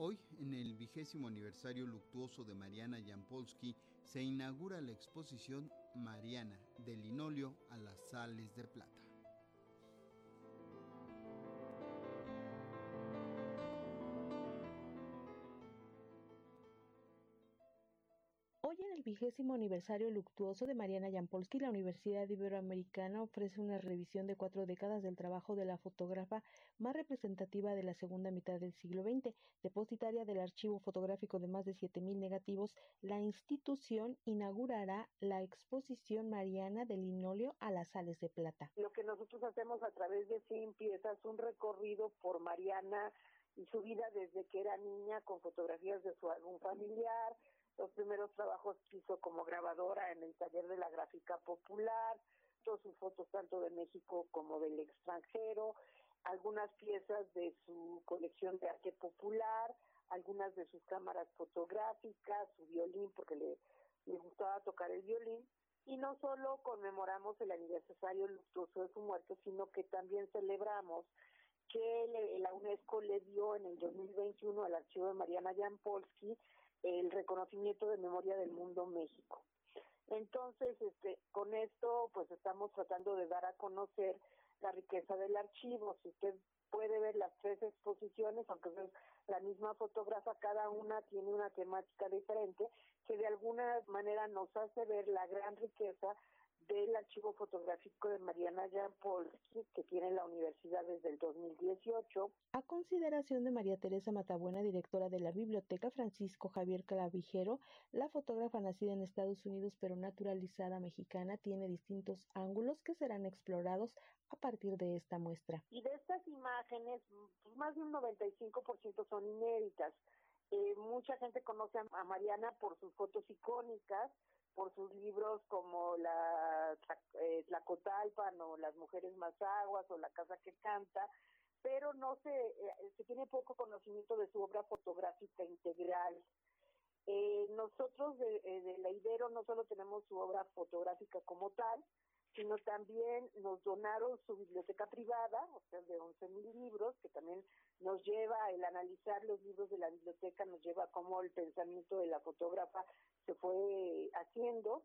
Hoy, en el vigésimo aniversario luctuoso de Mariana Jampolsky, se inaugura la exposición Mariana, de linóleo a las sales de plata. Vigésimo aniversario luctuoso de Mariana Jampolsky, la Universidad Iberoamericana ofrece una revisión de cuatro décadas del trabajo de la fotógrafa más representativa de la segunda mitad del siglo XX. Depositaria del archivo fotográfico de más de 7.000 negativos, la institución inaugurará la exposición Mariana del linóleo a las sales de plata. Lo que nosotros hacemos a través de 100 piezas, un recorrido por Mariana y su vida desde que era niña con fotografías de su álbum familiar, los primeros trabajos que hizo como grabadora en el taller de la gráfica popular, todas sus fotos tanto de México como del extranjero, algunas piezas de su colección de arte popular, algunas de sus cámaras fotográficas, su violín, porque le, le gustaba tocar el violín. Y no solo conmemoramos el aniversario luctuoso de su muerte, sino que también celebramos que la UNESCO le dio en el 2021 al archivo de Mariana Jampolsky el reconocimiento de memoria del mundo México. Entonces, este, con esto, pues estamos tratando de dar a conocer la riqueza del archivo. Si usted puede ver las tres exposiciones, aunque es la misma fotógrafa, cada una tiene una temática diferente, que de alguna manera nos hace ver la gran riqueza del archivo fotográfico de Mariana Jampolsky, que tiene la universidad desde el 2018. A consideración de María Teresa Matabuena, directora de la Biblioteca Francisco Javier Clavijero, la fotógrafa nacida en Estados Unidos pero naturalizada mexicana tiene distintos ángulos que serán explorados a partir de esta muestra. Y de estas imágenes, pues, más de un 95% son inéditas. Eh, mucha gente conoce a Mariana por sus fotos icónicas, por sus libros como la eh, Tlacotalpan o Las Mujeres Más Aguas o La Casa que Canta, pero no se, eh, se tiene poco conocimiento de su obra fotográfica integral. Eh, nosotros de, eh, de no solo tenemos su obra fotográfica como tal, sino también nos donaron su biblioteca privada, o sea, de 11 mil libros, que también nos lleva, el analizar los libros de la biblioteca, nos lleva a cómo el pensamiento de la fotógrafa se fue haciendo.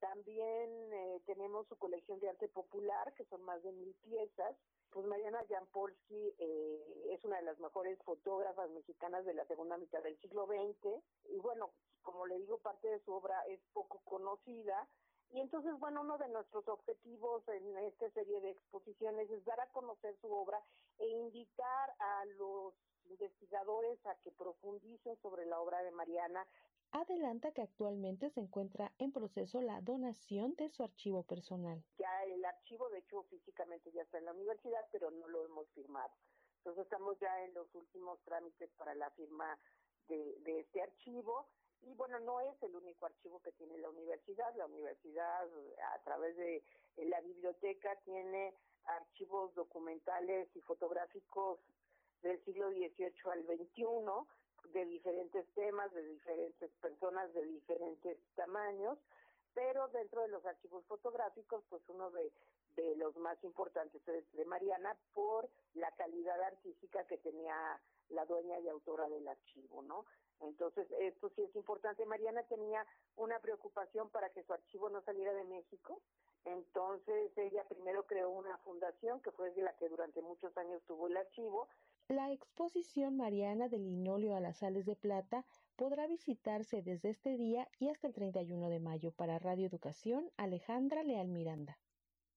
También eh, tenemos su colección de arte popular, que son más de mil piezas. Pues Mariana Jampolsky eh, es una de las mejores fotógrafas mexicanas de la segunda mitad del siglo XX. Y bueno, como le digo, parte de su obra es poco conocida, y entonces, bueno, uno de nuestros objetivos en esta serie de exposiciones es dar a conocer su obra e invitar a los investigadores a que profundicen sobre la obra de Mariana. Adelanta que actualmente se encuentra en proceso la donación de su archivo personal. Ya el archivo, de hecho, físicamente ya está en la universidad, pero no lo hemos firmado. Entonces estamos ya en los últimos trámites para la firma de, de este archivo y bueno, no es el único archivo que tiene la universidad. La universidad, a través de la biblioteca, tiene archivos documentales y fotográficos del siglo XVIII al XXI, de diferentes temas, de diferentes personas, de diferentes tamaños, pero dentro de los archivos fotográficos, pues uno de, de los más importantes es de Mariana por la calidad artística que tenía la dueña y autora del archivo, ¿no? Entonces, esto sí es importante. Mariana tenía una preocupación para que su archivo no saliera de México. Entonces, ella primero creó una fundación que fue la que durante muchos años tuvo el archivo. La exposición Mariana del linóleo a las sales de plata podrá visitarse desde este día y hasta el 31 de mayo. Para Radio Educación, Alejandra Leal Miranda.